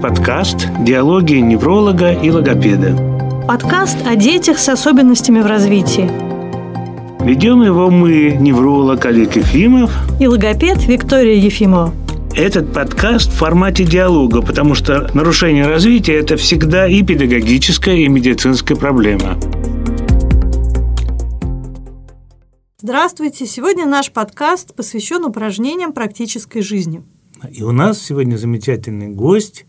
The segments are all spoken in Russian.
подкаст «Диалоги невролога и логопеда». Подкаст о детях с особенностями в развитии. Ведем его мы, невролог Олег Ефимов и логопед Виктория Ефимова. Этот подкаст в формате диалога, потому что нарушение развития – это всегда и педагогическая, и медицинская проблема. Здравствуйте! Сегодня наш подкаст посвящен упражнениям практической жизни. И у нас сегодня замечательный гость,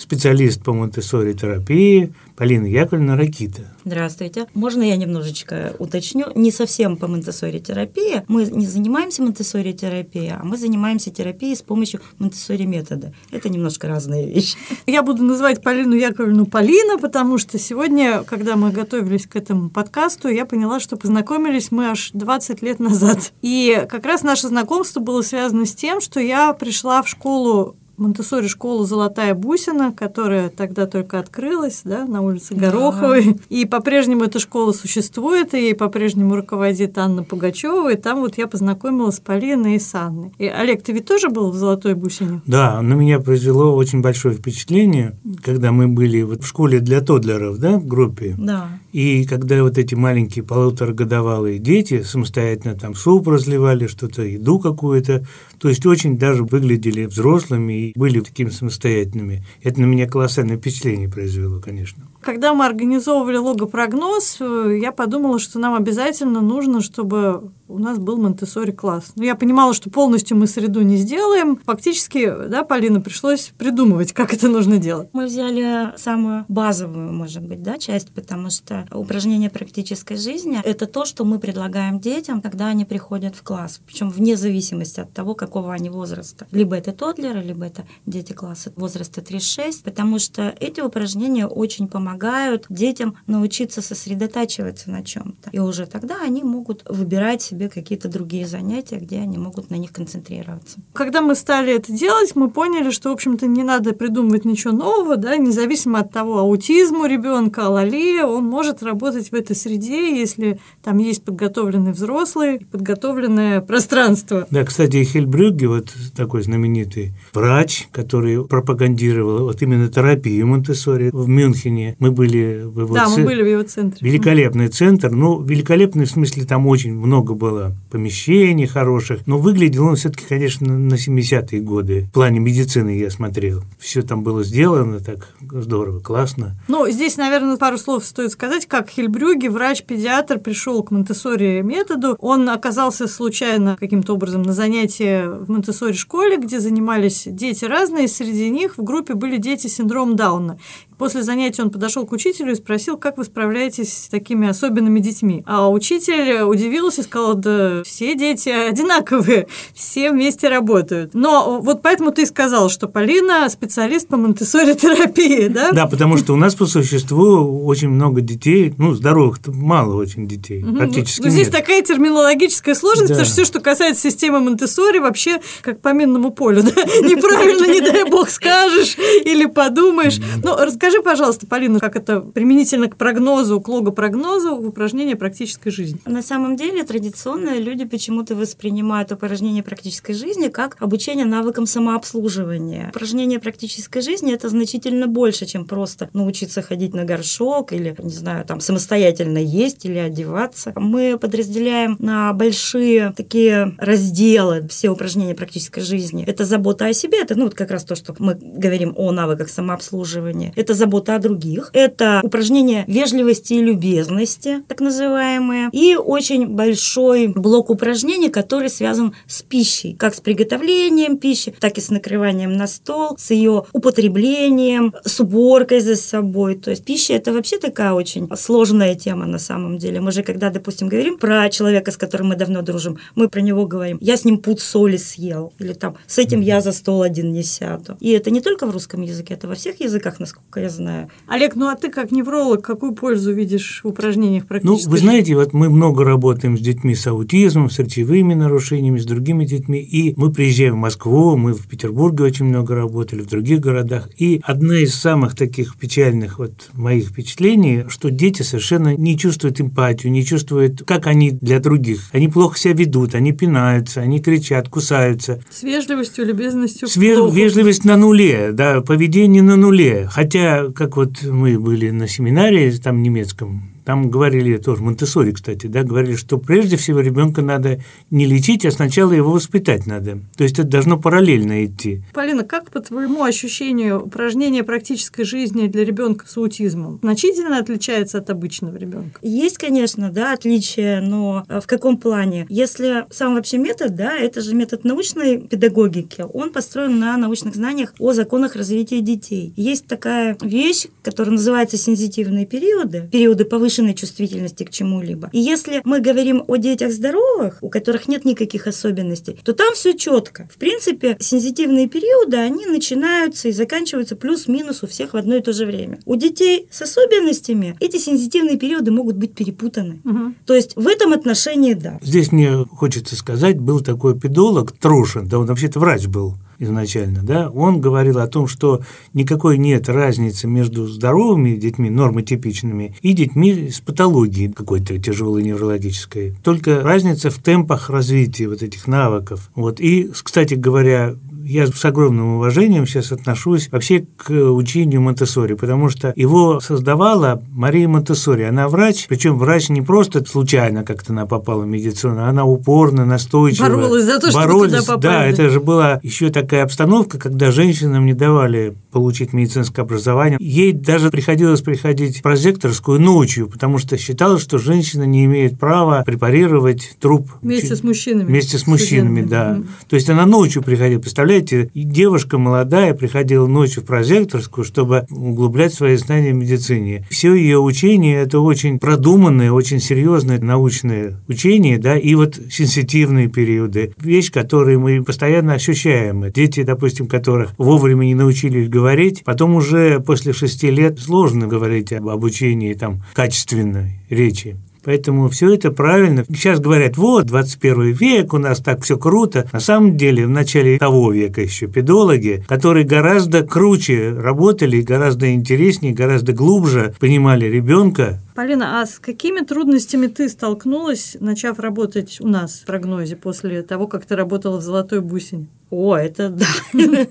специалист по монтессори терапии Полина Яковлевна Ракита. Здравствуйте. Можно я немножечко уточню? Не совсем по монтессори терапии. Мы не занимаемся монтессори терапией, а мы занимаемся терапией с помощью монтессори метода. Это немножко разные вещи. Я буду называть Полину Яковлевну Полина, потому что сегодня, когда мы готовились к этому подкасту, я поняла, что познакомились мы аж 20 лет назад. И как раз наше знакомство было связано с тем, что я пришла в школу Монтессори школу «Золотая бусина», которая тогда только открылась да, на улице Гороховой. Да. И по-прежнему эта школа существует, и ей по-прежнему руководит Анна Пугачева. И там вот я познакомилась с Полиной и с Анной. И, Олег, ты ведь тоже был в «Золотой бусине»? Да, на меня произвело очень большое впечатление, когда мы были вот в школе для тодлеров, да, в группе. Да. И когда вот эти маленькие полуторагодовалые дети самостоятельно там суп разливали, что-то, еду какую-то, то есть очень даже выглядели взрослыми и были такими самостоятельными. Это на меня колоссальное впечатление произвело, конечно. Когда мы организовывали логопрогноз, э, я подумала, что нам обязательно нужно, чтобы у нас был Монтессори класс. Но я понимала, что полностью мы среду не сделаем. Фактически, да, Полина, пришлось придумывать, как это нужно делать. Мы взяли самую базовую, может быть, да, часть, потому что упражнение практической жизни – это то, что мы предлагаем детям, когда они приходят в класс, причем вне зависимости от того, какого они возраста. Либо это тодлеры, либо это дети класса возраста 3-6, потому что эти упражнения очень помогают детям научиться сосредотачиваться на чем-то. И уже тогда они могут выбирать себе какие-то другие занятия, где они могут на них концентрироваться. Когда мы стали это делать, мы поняли, что, в общем-то, не надо придумывать ничего нового, да, независимо от того, аутизм у ребенка, алалия, он может работать в этой среде, если там есть подготовленный взрослый, подготовленное пространство. Да, кстати, Хельбрюгге, вот такой знаменитый врач, который пропагандировал вот именно терапию Монтессори в Мюнхене. Мы были в его Да, мы были в его центре. Великолепный центр. Ну, великолепный в смысле, там очень много было помещений хороших, но выглядел он все-таки, конечно, на 70-е годы. В плане медицины я смотрел. Все там было сделано так здорово, классно. Ну, здесь, наверное, пару слов стоит сказать, как Хельбрюге, врач-педиатр, пришел к Монтессори методу. Он оказался случайно каким-то образом на занятии в Монтессори школе, где занимались дети разные, среди них в группе были дети с синдромом Дауна. После занятия он подошел к учителю и спросил, как вы справляетесь с такими особенными детьми. А учитель удивился и сказал, да все дети одинаковые, все вместе работают. Но вот поэтому ты сказал, что Полина специалист по монтессори терапии, да? Да, потому что у нас по существу очень много детей, ну, здоровых мало очень детей, практически ну, Здесь такая терминологическая сложность, потому что все, что касается системы монтессори, вообще как по минному полю, да? Неправильно, не дай бог, скажешь или подумаешь. Ну, расскажи Расскажи, пожалуйста, Полина, как это применительно к прогнозу, к логопрогнозу в упражнении практической жизни? На самом деле традиционно люди почему-то воспринимают упражнение практической жизни как обучение навыкам самообслуживания. Упражнение практической жизни – это значительно больше, чем просто научиться ходить на горшок или, не знаю, там самостоятельно есть или одеваться. Мы подразделяем на большие такие разделы все упражнения практической жизни. Это забота о себе, это ну, вот как раз то, что мы говорим о навыках самообслуживания. Это забота о других. Это упражнения вежливости и любезности, так называемые. И очень большой блок упражнений, который связан с пищей. Как с приготовлением пищи, так и с накрыванием на стол, с ее употреблением, с уборкой за собой. То есть пища – это вообще такая очень сложная тема на самом деле. Мы же, когда, допустим, говорим про человека, с которым мы давно дружим, мы про него говорим, я с ним пуд соли съел, или там, с этим я за стол один не сяду. И это не только в русском языке, это во всех языках, насколько я знаю. Олег, ну а ты как невролог, какую пользу видишь в упражнениях Ну, практически? вы знаете, вот мы много работаем с детьми с аутизмом, с речевыми нарушениями, с другими детьми, и мы приезжаем в Москву, мы в Петербурге очень много работали, в других городах, и одна из самых таких печальных вот моих впечатлений, что дети совершенно не чувствуют эмпатию, не чувствуют, как они для других. Они плохо себя ведут, они пинаются, они кричат, кусаются. С вежливостью, любезностью. Све- плохо. Вежливость на нуле, да, поведение на нуле. Хотя, как вот мы были на семинаре там немецком, там говорили тоже, Монтессори, кстати, да, говорили, что прежде всего ребенка надо не лечить, а сначала его воспитать надо. То есть это должно параллельно идти. Полина, как по твоему ощущению упражнение практической жизни для ребенка с аутизмом значительно отличается от обычного ребенка? Есть, конечно, да, отличия, но э, в каком плане? Если сам вообще метод, да, это же метод научной педагогики, он построен на научных знаниях о законах развития детей. Есть такая вещь, которая называется сензитивные периоды, периоды повышенной чувствительности к чему-либо. И если мы говорим о детях здоровых, у которых нет никаких особенностей, то там все четко. В принципе, сензитивные периоды, они начинаются и заканчиваются плюс-минус у всех в одно и то же время. У детей с особенностями эти сензитивные периоды могут быть перепутаны. Мгм. То есть в этом отношении да. Здесь мне хочется сказать, был такой педолог Трушин, да он вообще-то врач был изначально, да, он говорил о том, что никакой нет разницы между здоровыми детьми, нормотипичными, и детьми с патологией какой-то тяжелой неврологической. Только разница в темпах развития вот этих навыков. Вот. И, кстати говоря, я с огромным уважением сейчас отношусь вообще к учению Монтессори, потому что его создавала Мария Монтессори. Она врач, причем врач не просто случайно как-то она попала в медицину, она упорно, настойчиво. Боролась за то, чтобы боролись. туда попасть. Да, это же была еще такая обстановка, когда женщинам не давали получить медицинское образование. Ей даже приходилось приходить в прозекторскую ночью, потому что считалось, что женщина не имеет права препарировать труп Вместе с мужчинами. Вместе с мужчинами, студентами. да. То есть она ночью приходила. Представляете, и девушка молодая приходила ночью в прозекторскую, чтобы углублять свои знания в медицине. Все ее учение – это очень продуманное, очень серьезное научное учение, да, и вот сенситивные периоды. Вещь, которую мы постоянно ощущаем. Дети, допустим, которых вовремя не научились говорить, потом уже после шести лет сложно говорить об обучении там качественной речи. Поэтому все это правильно. Сейчас говорят, вот, 21 век, у нас так все круто. На самом деле, в начале того века еще педологи, которые гораздо круче работали, гораздо интереснее, гораздо глубже понимали ребенка, Полина, а с какими трудностями ты столкнулась, начав работать у нас в прогнозе после того, как ты работала в «Золотой бусине»? О, это да.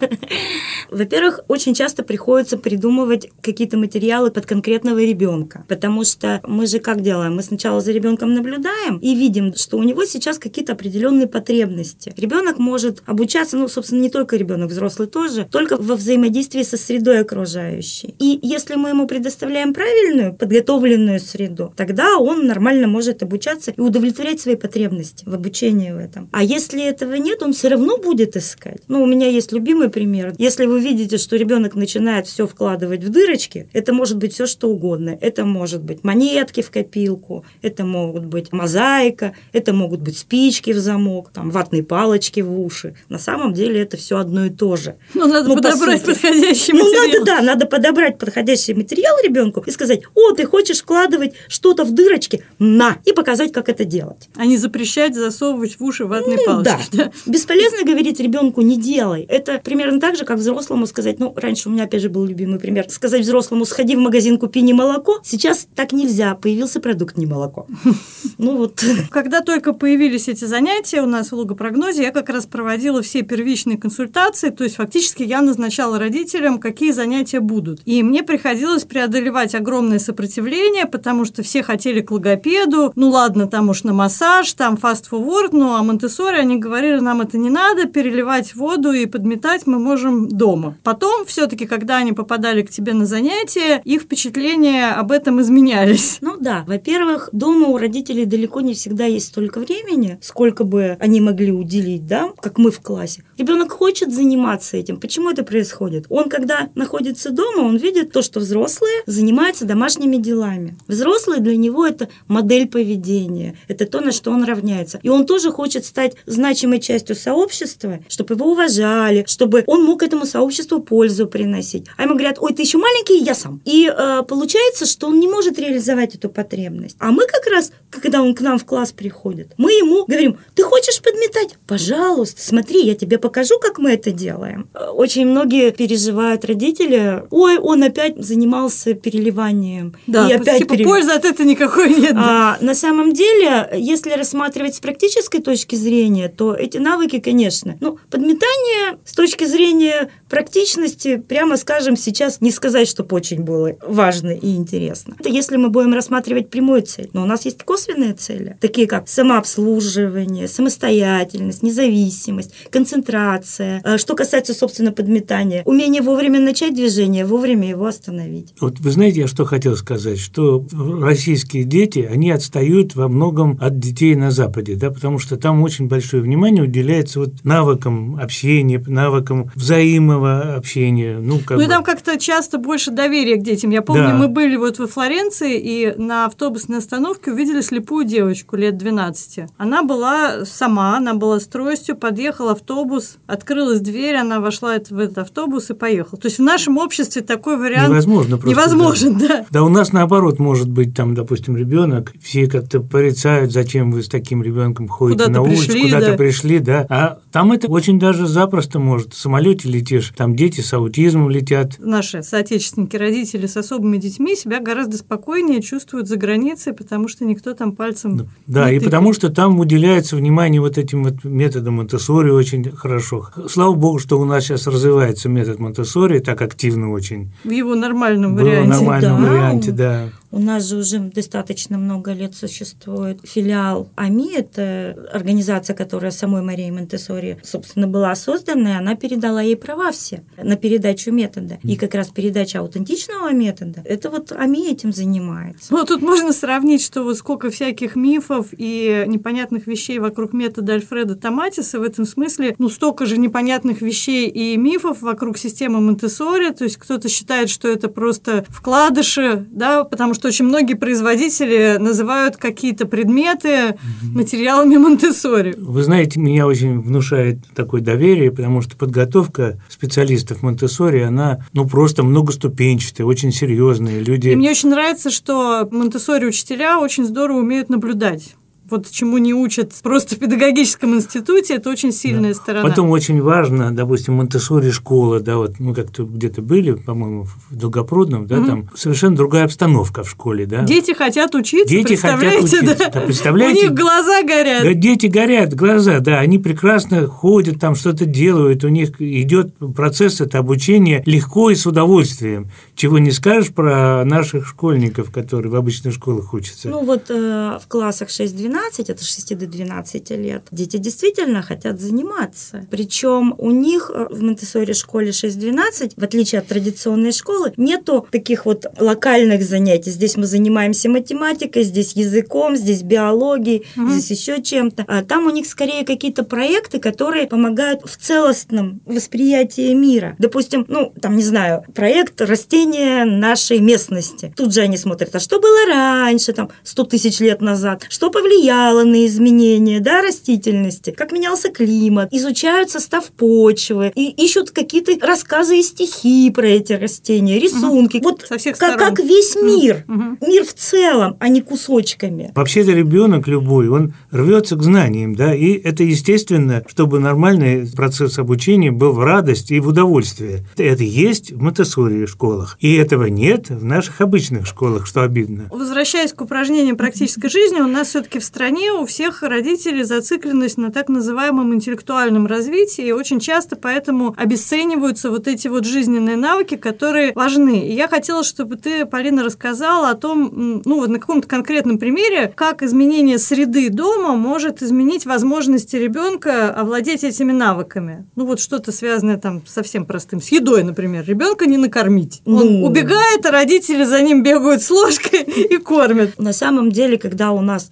Во-первых, очень часто приходится придумывать какие-то материалы под конкретного ребенка, потому что мы же как делаем? Мы сначала за ребенком наблюдаем и видим, что у него сейчас какие-то определенные потребности. Ребенок может обучаться, ну, собственно, не только ребенок, взрослый тоже, только во взаимодействии со средой окружающей. И если мы ему предоставляем правильную, подготовленную среду, тогда он нормально может обучаться и удовлетворять свои потребности в обучении в этом. А если этого нет, он все равно будет искать. Ну, у меня есть любимый пример. Если вы видите, что ребенок начинает все вкладывать в дырочки, это может быть все что угодно. Это может быть монетки в копилку, это могут быть мозаика, это могут быть спички в замок, там ватные палочки в уши. На самом деле это все одно и то же. Ну, надо Ну, по подобрать сути. подходящий Ну, материал. надо, да, надо подобрать подходящий материал ребенку и сказать, о, ты хочешь вкладывать что-то в дырочки? На! И показать, как это делать. А не запрещать засовывать в уши ватные Ну, палочки. да. Бесполезно говорить ребенку не делай. Это примерно так же, как взрослому сказать, ну, раньше у меня опять же был любимый пример, сказать взрослому, сходи в магазин, купи не молоко. Сейчас так нельзя, появился продукт не молоко. Ну вот. Когда только появились эти занятия у нас в логопрогнозе, я как раз проводила все первичные консультации, то есть фактически я назначала родителям, какие занятия будут. И мне приходилось преодолевать огромное сопротивление, потому что все хотели к логопеду, ну ладно, там уж на массаж, там фаст-форвард, ну а монте они говорили, нам это не надо, переливать воду и подметать мы можем дома. Потом все-таки, когда они попадали к тебе на занятия, их впечатления об этом изменялись. Ну да, во-первых, дома у родителей далеко не всегда есть столько времени, сколько бы они могли уделить, да, как мы в классе. Ребенок хочет заниматься этим. Почему это происходит? Он, когда находится дома, он видит то, что взрослые занимаются домашними делами. Взрослый для него это модель поведения, это то, на что он равняется. И он тоже хочет стать значимой частью сообщества, чтобы его уважали, чтобы он мог этому сообществу пользу приносить. А ему говорят, ой, ты еще маленький, я сам. И э, получается, что он не может реализовать эту потребность. А мы как раз, когда он к нам в класс приходит, мы ему говорим, ты хочешь подметать? Пожалуйста, смотри, я тебе покажу, как мы это делаем. Очень многие переживают родители, ой, он опять занимался переливанием. Да, и опять типа перел... пользы от этого никакой нет. А, на самом деле, если рассматривать с практической точки зрения, то эти навыки, конечно, ну, подметание с точки зрения практичности, прямо скажем, сейчас не сказать, чтобы очень было важно и интересно. Это если мы будем рассматривать прямую цель. Но у нас есть косвенные цели, такие как самообслуживание, самостоятельность, независимость, концентрация. А что касается, собственно, подметания, умение вовремя начать движение, вовремя его остановить. Вот вы знаете, я что хотел сказать, что российские дети, они отстают во многом от детей на Западе, да, потому что там очень большое внимание уделяется вот навыкам общения, навыкам взаимного общения. Ну, как ну и там как-то часто больше доверия к детям. Я помню, да. мы были вот во Флоренции и на автобусной остановке увидели слепую девочку лет 12. Она была сама, она была с тростью, подъехал автобус, открылась дверь, она вошла в этот автобус и поехала. То есть в нашем обществе такой вариант невозможно просто, невозможен, да. да. Да у нас наоборот может быть там, допустим, ребенок, все как-то порицают, зачем вы с таким ребенком ходите куда на улицу, пришли, куда-то да. пришли, да. А там это очень даже запросто может. В самолете летишь, там дети с аутизмом летят. Наши соотечественники, родители с особыми детьми себя гораздо спокойнее чувствуют за границей, потому что никто там пальцем Да, и потому что там уделяется внимание вот этим вот методам монте очень хорошо. Слава богу, что у нас сейчас развивается метод монте так активно очень. В его нормальном варианте. В нормальном да. варианте, да. У нас же уже достаточно много лет существует филиал АМИ, это организация, которая самой Марией Монтессори, собственно, была создана, и она передала ей права все на передачу метода. И как раз передача аутентичного метода, это вот АМИ этим занимается. Ну, тут можно сравнить, что вот сколько всяких мифов и непонятных вещей вокруг метода Альфреда Томатиса, в этом смысле, ну, столько же непонятных вещей и мифов вокруг системы Монтессори, то есть кто-то считает, что это просто вкладыши, да, потому что что очень многие производители называют какие-то предметы материалами Монтессори. Вы знаете, меня очень внушает такое доверие, потому что подготовка специалистов Монтессори, она ну просто многоступенчатая, очень серьезная. Люди... И мне очень нравится, что Монтессори учителя очень здорово умеют наблюдать вот чему не учат просто в педагогическом институте, это очень сильная да. сторона. Потом очень важно, допустим, монте школа, да, вот мы как-то где-то были, по-моему, в Долгопрудном, да, угу. там совершенно другая обстановка в школе, да. Дети хотят учиться, дети хотят учиться, да? да, представляете? У них глаза горят. Да, дети горят, глаза, да, они прекрасно ходят, там что-то делают, у них идет процесс это обучения легко и с удовольствием, чего не скажешь про наших школьников, которые в обычных школах учатся. Ну вот э, в классах 6-12 12, от 6 до 12 лет, дети действительно хотят заниматься. Причем у них э, в монтессори школе 6-12, в отличие от традиционной школы, нету таких вот локальных занятий. Здесь мы занимаемся математикой, здесь языком, здесь биологией, угу. здесь еще чем-то. А там у них скорее какие-то проекты, которые помогают в целостном восприятии мира. Допустим, ну, там, не знаю, проект растения нашей местности. Тут же они смотрят, а что было раньше, там, 100 тысяч лет назад, что повлияло повлияло на изменения да, растительности, как менялся климат, изучают состав почвы и ищут какие-то рассказы и стихи про эти растения, рисунки. Угу. Вот Со всех как, сторон. как весь мир, угу. мир в целом, а не кусочками. Вообще-то ребенок любой, он рвется к знаниям, да, и это естественно, чтобы нормальный процесс обучения был в радость и в удовольствие. Это есть в Монтессори школах, и этого нет в наших обычных школах, что обидно. Возвращаясь к упражнениям практической жизни, у нас все-таки в стране у всех родителей зацикленность на так называемом интеллектуальном развитии, и очень часто поэтому обесцениваются вот эти вот жизненные навыки, которые важны. И я хотела, чтобы ты, Полина, рассказала о том, ну вот на каком-то конкретном примере, как изменение среды дома может изменить возможности ребенка овладеть этими навыками. Ну вот что-то связанное там совсем простым, с едой, например. Ребенка не накормить. Он ну... убегает, а родители за ним бегают с ложкой и кормят. На самом деле, когда у нас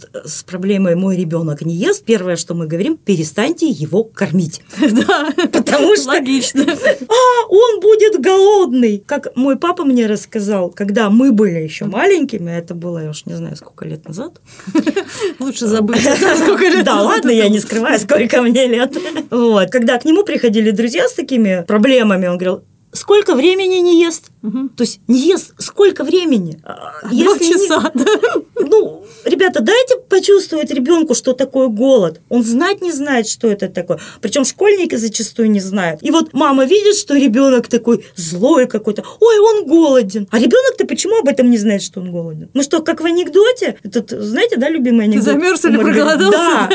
приходит с проблемой «мой ребенок не ест», первое, что мы говорим, перестаньте его кормить. Да, Потому что логично. а, он будет голодный. Как мой папа мне рассказал, когда мы были еще маленькими, это было, я уж не знаю, сколько лет назад. Лучше забыть, сколько лет Да, ладно, я не скрываю, сколько мне лет. Вот. Когда к нему приходили друзья с такими проблемами, он говорил, сколько времени не ест? Мгм. То есть не ест сколько времени? А, Два не- часа, да. ну, ребята, дайте почувствовать ребенку, что такое голод. Он знать не знает, что это такое. Причем школьники зачастую не знают. И вот мама видит, что ребенок такой злой какой-то. Ой, он голоден. А ребенок-то почему об этом не знает, что он голоден? Ну что, как в анекдоте? Этот, знаете, да, любимый анекдот? замерз или проголодался? Да.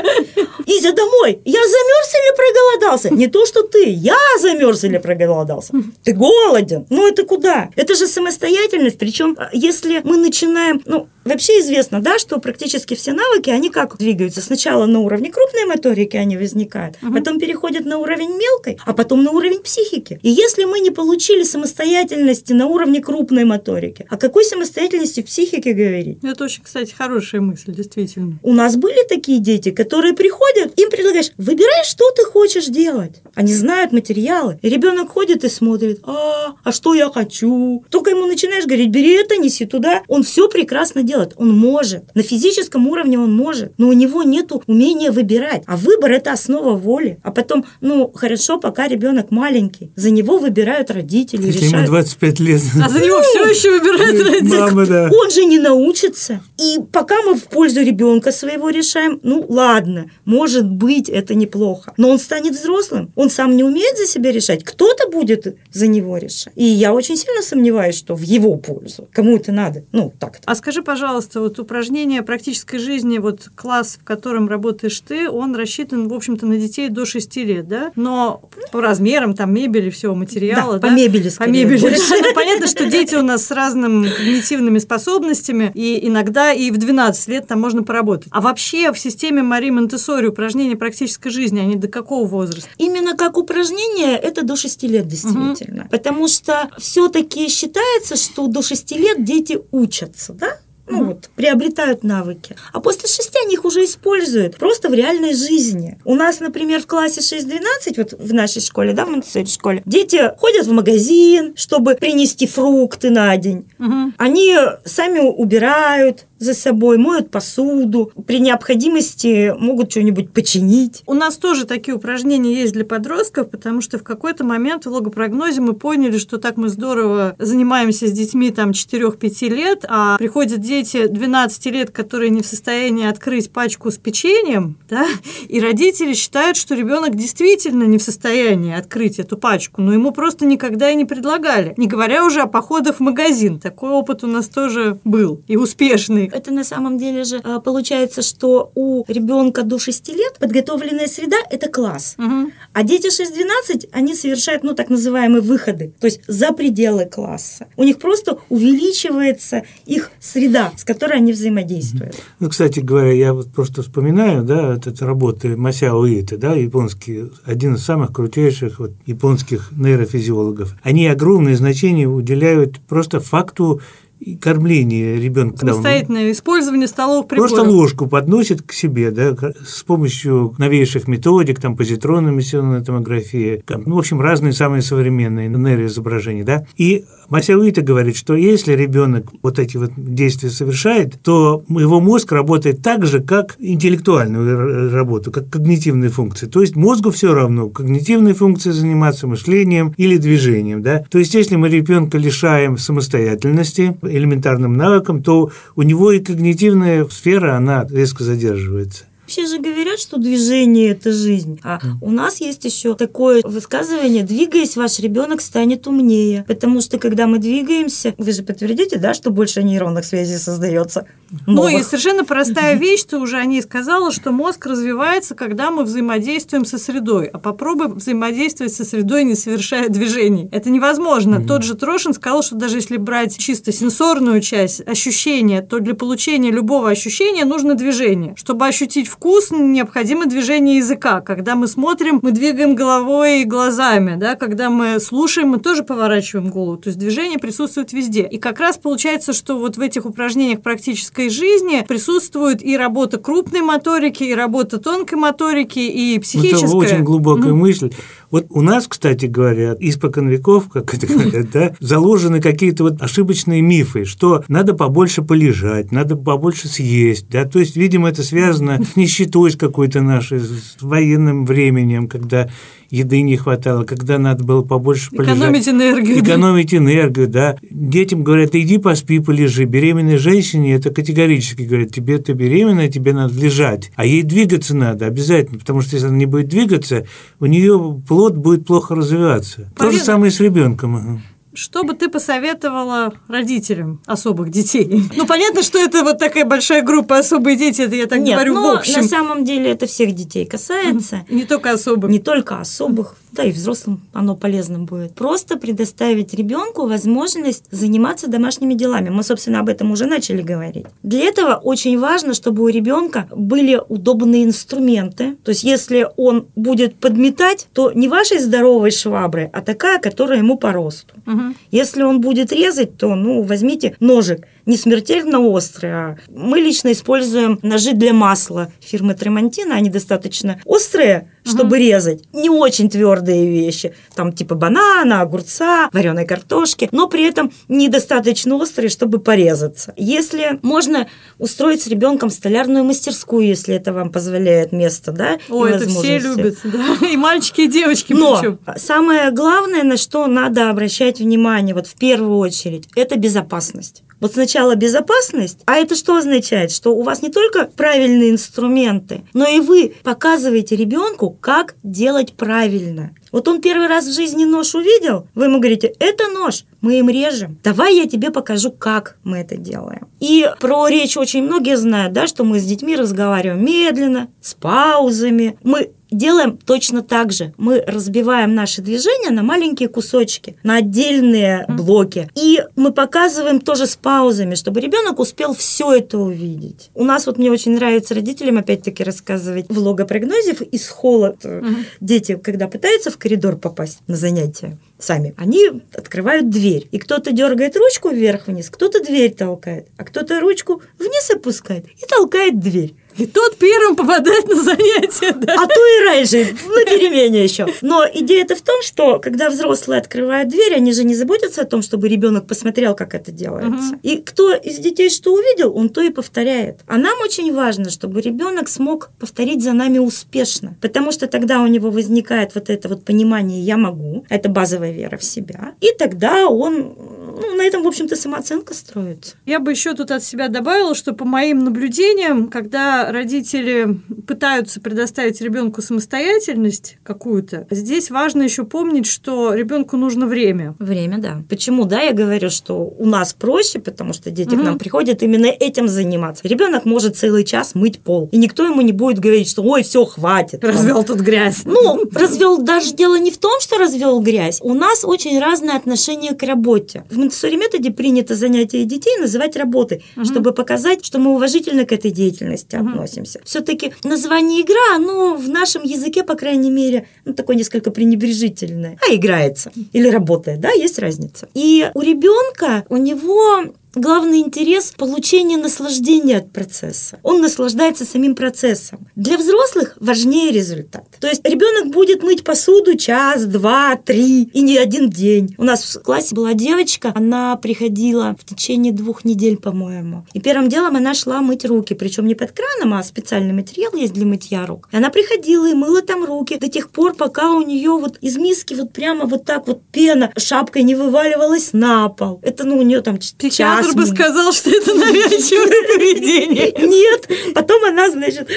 Изя, домой. Я замерз или проголодался? Не то, что ты. Я замерз или проголодался. Ты голоден. Ну, это куда? Это же самостоятельность. Причем, а, если мы начинаем... Ну, вообще известно, да, что практически все навыки, они как двигаются? Сначала на уровне крупной моторики они возникают, потом переходят на уровень мелкой, а потом на уровень психики. И если мы не получили самостоятельности на уровне крупной моторики, о какой самостоятельности в психике говорить? Это очень, кстати, хорошая мысль, действительно. У нас были такие дети, которые приходят, им предлагаешь, выбирай, что ты хочешь делать. Они знают материалы. И ребенок ходит и смотрит, а, а что я хочу? Только ему начинаешь говорить, бери это, неси туда. Он все прекрасно делает. Он может. На физическом уровне он может. Но у него нет умения выбирать. А выбор – это основа воли. А потом, ну, хорошо, пока ребенок маленький. За него выбирают родители. Если ему решают. 25 лет. А за него все еще выбирает родитель. Мама, да. Он же не научится. И пока мы в пользу ребенка своего решаем, ну ладно, может быть, это неплохо. Но он станет взрослым. Он сам не умеет за себя решать. Кто-то будет за него решать. И я очень сильно сомневаюсь, что в его пользу. Кому это надо? Ну, так-то. А скажи, пожалуйста, вот упражнение практической жизни, вот класс, в котором работаешь ты, он рассчитан, в общем-то, на детей до 6 лет, да? Но по размерам, там, мебели, всего материала, Да, да? по мебели По скорее мебели. больше. Ну, понятно, что дети у нас с разными когнитивными способностями, и иногда и в 12 лет там можно поработать. А вообще в системе Мари Монтессори упражнения практической жизни, они до какого возраста? Именно как упражнение это до 6 лет действительно. Потому что все-таки считается, что до 6 лет дети учатся, да? Ну вот, приобретают навыки. А после шести они их уже используют просто в реальной жизни. У нас, например, в классе 6-12, вот в нашей школе, да, в Монтессори школе, дети ходят в магазин, чтобы принести фрукты на день. Мгм. Они сами убирают за собой, моют посуду, при необходимости могут что-нибудь починить. У нас тоже такие упражнения есть для подростков, потому что в какой-то момент в логопрогнозе мы поняли, что так мы здорово занимаемся с детьми там 4-5 лет, а приходят дети 12 лет, которые не в состоянии открыть пачку с печеньем, да, и родители считают, что ребенок действительно не в состоянии открыть эту пачку, но ему просто никогда и не предлагали. Не говоря уже о походах в магазин. Такой опыт у нас тоже был и успешный. Это на самом деле же э, получается, что у ребенка до 6 лет подготовленная среда – это класс. Мгм. А дети 6-12, они совершают, ну, так называемые выходы, то есть за пределы класса. У них просто увеличивается их среда, с которой они взаимодействуют. Ну, кстати говоря, я вот просто вспоминаю, да, вот это работы Масяо Иэта, да, японский, один из самых крутейших вот, японских нейрофизиологов. Они огромное значение уделяют просто факту и кормления ребенка. он Самостоятельное использование столовых приборов. Просто ложку подносит к себе, да, с помощью новейших методик, там, позитронно-эмиссионная томография, там, ну, в общем, разные самые современные нейроизображения, да. И Масяуита говорит, что если ребенок вот эти вот действия совершает, то его мозг работает так же, как интеллектуальную работу, как когнитивные функции. То есть мозгу все равно, когнитивной функцией заниматься мышлением или движением, да. То есть если мы ребенка лишаем самостоятельности, элементарным навыкам, то у него и когнитивная сфера, она резко задерживается. Вообще же говорят, что движение – это жизнь. А у нас есть еще такое высказывание «двигаясь, ваш ребенок станет умнее». Потому что, когда мы двигаемся, вы же подтвердите, да, что больше нейронных связей создается? Ну и совершенно простая вещь, ты уже о ней сказала, что мозг развивается, когда мы взаимодействуем со средой. А попробуй взаимодействовать со средой, не совершая движений. Это невозможно. Тот же Трошин сказал, что даже если брать чисто сенсорную часть, ощущения, то для получения любого ощущения нужно движение. Чтобы ощутить вкус, необходимо движение языка. Когда мы смотрим, мы двигаем головой и глазами, да, когда мы слушаем, мы тоже поворачиваем голову. То есть движение присутствует везде. И как раз получается, что вот в этих упражнениях практической жизни присутствует и работа крупной моторики, и работа тонкой моторики, и психическая. Это очень глубокая mm-hmm. мысль. Вот у нас, кстати говоря, испокон веков, как это говорят, да, заложены какие-то вот ошибочные мифы, что надо побольше полежать, надо побольше съесть, да, то есть, видимо, это связано с нищетой какой-то нашей, с военным временем, когда еды не хватало, когда надо было побольше полежать. Экономить энергию. Экономить да. энергию, да. Детям говорят, иди поспи, полежи. Беременной женщине это категорически говорят, тебе ты беременная, тебе надо лежать. А ей двигаться надо обязательно, потому что если она не будет двигаться, у нее плод будет плохо развиваться. Полезно. То же самое с ребенком. Что бы ты посоветовала родителям особых детей? Ну, понятно, что это вот такая большая группа особые дети, это я так Нет, говорю но в общем. на самом деле это всех детей касается. Не только особых. Не только особых да и взрослым оно полезным будет. Просто предоставить ребенку возможность заниматься домашними делами. Мы, собственно, об этом уже начали говорить. Для этого очень важно, чтобы у ребенка были удобные инструменты. То есть, если он будет подметать, то не вашей здоровой швабры, а такая, которая ему по росту. Угу. Если он будет резать, то ну, возьмите ножик не смертельно острые. А мы лично используем ножи для масла фирмы Тремонтина. Они достаточно острые, чтобы угу. резать. Не очень твердые вещи. Там типа банана, огурца, вареной картошки. Но при этом недостаточно острые, чтобы порезаться. Если можно устроить с ребенком столярную мастерскую, если это вам позволяет место, да? Ой, это все любят, да. И мальчики, и девочки. Но причем. самое главное, на что надо обращать внимание, вот в первую очередь, это безопасность. Вот сначала безопасность, а это что означает? Что у вас не только правильные инструменты, но и вы показываете ребенку, как делать правильно. Вот он первый раз в жизни нож увидел, вы ему говорите, это нож, мы им режем. Давай я тебе покажу, как мы это делаем. И про речь очень многие знают, да, что мы с детьми разговариваем медленно, с паузами. Мы делаем точно так же. Мы разбиваем наши движения на маленькие кусочки, на отдельные блоки. И мы показываем тоже с паузами, чтобы ребенок успел все это увидеть. У нас вот мне очень нравится родителям опять-таки рассказывать в логопрогнозе из холод. Угу. Дети, когда пытаются в коридор попасть на занятия, сами. Они открывают дверь. И кто-то дергает ручку вверх-вниз, кто-то дверь толкает, а кто-то ручку вниз опускает и толкает дверь. И тот первым попадает на занятие, да? А то и раньше, на перемене еще. Но идея-то в том, что когда взрослые открывают дверь, они же не заботятся о том, чтобы ребенок посмотрел, как это делается. Угу. И кто из детей что увидел, он то и повторяет. А нам очень важно, чтобы ребенок смог повторить за нами успешно, потому что тогда у него возникает вот это вот понимание «я могу», это базовая вера в себя, и тогда он ну, на этом, в общем-то, самооценка строится. Я бы еще тут от себя добавила, что по моим наблюдениям, когда родители пытаются предоставить ребенку самостоятельность какую-то, здесь важно еще помнить, что ребенку нужно время. Время, да. Почему, да, я говорю, что у нас проще, потому что дети угу. к нам приходят именно этим заниматься. Ребенок может целый час мыть пол, и никто ему не будет говорить, что ой, все, хватит. Развел тут грязь. Ну, развел даже дело не в том, что развел грязь. У нас очень разное отношение к работе. В Монтессори методе принято занятия детей называть работой, угу. чтобы показать, что мы уважительно к этой деятельности угу. относимся. Все-таки название игра, оно в нашем языке, по крайней мере, ну, такое несколько пренебрежительное. А играется или работает, да, есть разница. И у ребенка, у него главный интерес – получение наслаждения от процесса. Он наслаждается самим процессом. Для взрослых важнее результат. То есть ребенок будет мыть посуду час, два, три и не один день. У нас в классе была девочка, она приходила в течение двух недель, по-моему. И первым делом она шла мыть руки, причем не под краном, а специальный материал есть для мытья рук. И она приходила и мыла там руки до тех пор, пока у нее вот из миски вот прямо вот так вот пена шапкой не вываливалась на пол. Это ну у нее там час Доктор бы сказал, что это навязчивое поведение. Нет. Потом она, значит,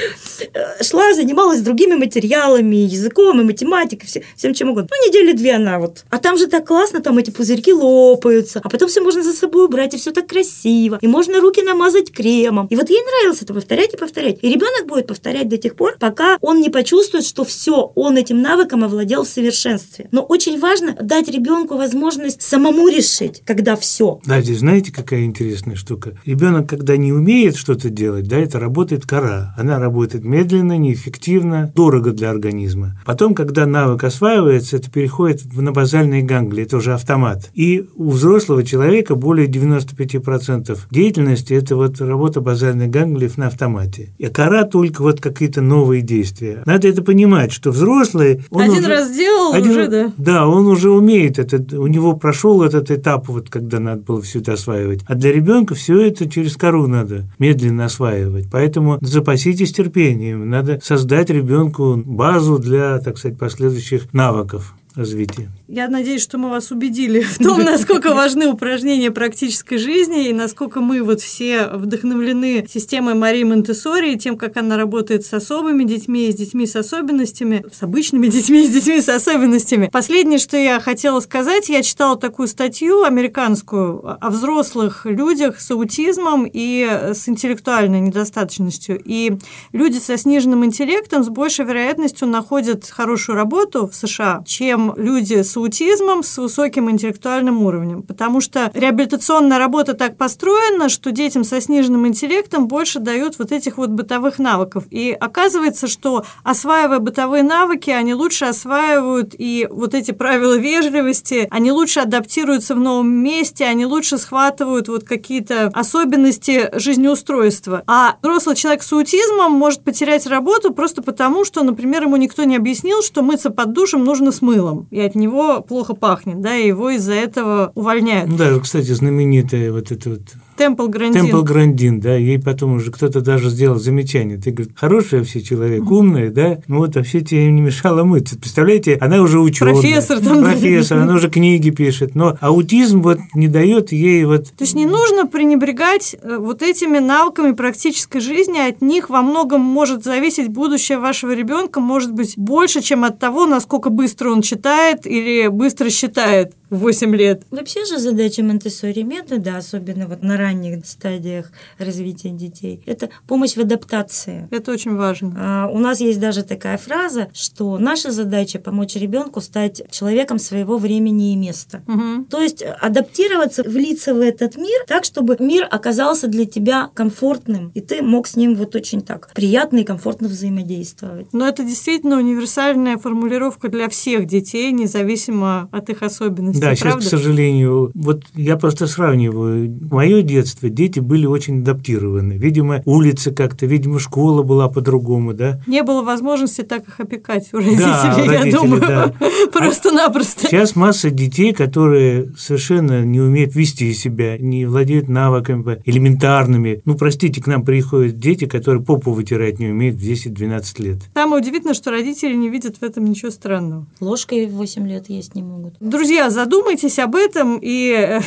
шла, занималась другими материалами, языком и математикой, всем чем угодно. Ну, недели две она вот. А там же так классно, там эти пузырьки лопаются, а потом все можно за собой убрать, и все так красиво. И можно руки намазать кремом. И вот ей нравилось это повторять и повторять. И ребенок будет повторять до тех пор, пока он не почувствует, что все, он этим навыком овладел в совершенстве. Но очень важно дать ребенку возможность самому решить, когда все. Да, здесь знаете, какая какая интересная штука. Ребенок, когда не умеет что-то делать, да, это работает кора. Она работает медленно, неэффективно, дорого для организма. Потом, когда навык осваивается, это переходит на базальные гангли, это уже автомат. И у взрослого человека более 95% деятельности – это вот работа базальных ганглиев на автомате. И кора только вот какие-то новые действия. Надо это понимать, что взрослый... один уже, раз сделал, один, уже, да? Да, он уже умеет, это, у него прошел этот этап, вот когда надо было все это осваивать. А для ребенка все это через кору надо медленно осваивать. Поэтому запаситесь терпением, надо создать ребенку базу для, так сказать, последующих навыков развития. Я надеюсь, что мы вас убедили в том, насколько важны упражнения практической жизни и насколько мы вот все вдохновлены системой Марии Монтессори и тем, как она работает с особыми детьми, с детьми с особенностями, с обычными детьми, с детьми с особенностями. Последнее, что я хотела сказать, я читала такую статью американскую о взрослых людях с аутизмом и с интеллектуальной недостаточностью. И люди со сниженным интеллектом с большей вероятностью находят хорошую работу в США, чем люди с аутизмом с высоким интеллектуальным уровнем, потому что реабилитационная работа так построена, что детям со сниженным интеллектом больше дают вот этих вот бытовых навыков. И оказывается, что осваивая бытовые навыки, они лучше осваивают и вот эти правила вежливости, они лучше адаптируются в новом месте, они лучше схватывают вот какие-то особенности жизнеустройства. А взрослый человек с аутизмом может потерять работу просто потому, что, например, ему никто не объяснил, что мыться под душем нужно с мылом, и от него плохо пахнет, да, и его из-за этого увольняют. Да, кстати, знаменитая вот эта вот Темпл Грандин. Темпл Грандин, да, ей потом уже кто-то даже сделал замечание. Ты, говоришь, хороший вообще человек, умный, да, ну вот вообще тебе не мешало мыться. Представляете, она уже ученая. Профессор там. Профессор, она уже книги пишет. Но аутизм вот не дает ей вот... То есть не нужно пренебрегать э, вот этими навыками практической жизни, от них во многом может зависеть будущее вашего ребенка, может быть больше, чем от того, насколько быстро он читает или быстро считает в 8 лет. Вообще же задача Монтессори метода, особенно вот на ранних стадиях развития детей, это помощь в адаптации. Это очень важно. А, у нас есть даже такая фраза, что наша задача помочь ребенку стать человеком своего времени и места. Угу. То есть адаптироваться, влиться в этот мир так, чтобы мир оказался для тебя комфортным, и ты мог с ним вот очень так приятно и комфортно взаимодействовать. Но это действительно универсальная формулировка для всех детей, независимо от их особенностей да, правда? сейчас, к сожалению, вот я просто сравниваю. Мое детство дети были очень адаптированы. Видимо, улица как-то, видимо, школа была по-другому, да? Не было возможности так их опекать у родителей, да, я родители, думаю. Да. Просто-напросто. Сейчас масса детей, которые совершенно не умеют вести себя, не владеют навыками элементарными. Ну, простите, к нам приходят дети, которые попу вытирать не умеют в 10-12 лет. Самое удивительное, что родители не видят в этом ничего странного. Ложкой в 8 лет есть не могут. Друзья, задумайтесь об этом и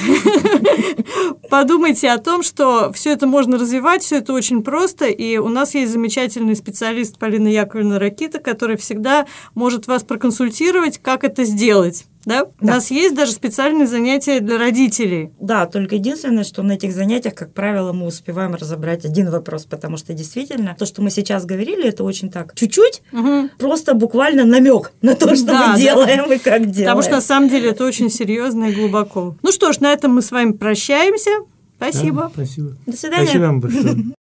подумайте о том, что все это можно развивать, все это очень просто. И у нас есть замечательный специалист Полина Яковлевна Ракита, который всегда может вас проконсультировать, как это сделать. Да? да? У нас есть даже специальные занятия для родителей. Да, только единственное, что на этих занятиях, как правило, мы успеваем разобрать один вопрос, потому что действительно то, что мы сейчас говорили, это очень так чуть-чуть, угу. просто буквально намек на то, что да, мы делаем да. и как делаем. Потому что на самом деле это очень серьезно и глубоко. Ну что ж, на этом мы с вами прощаемся. Спасибо. Да, спасибо. До свидания. Спасибо вам большое.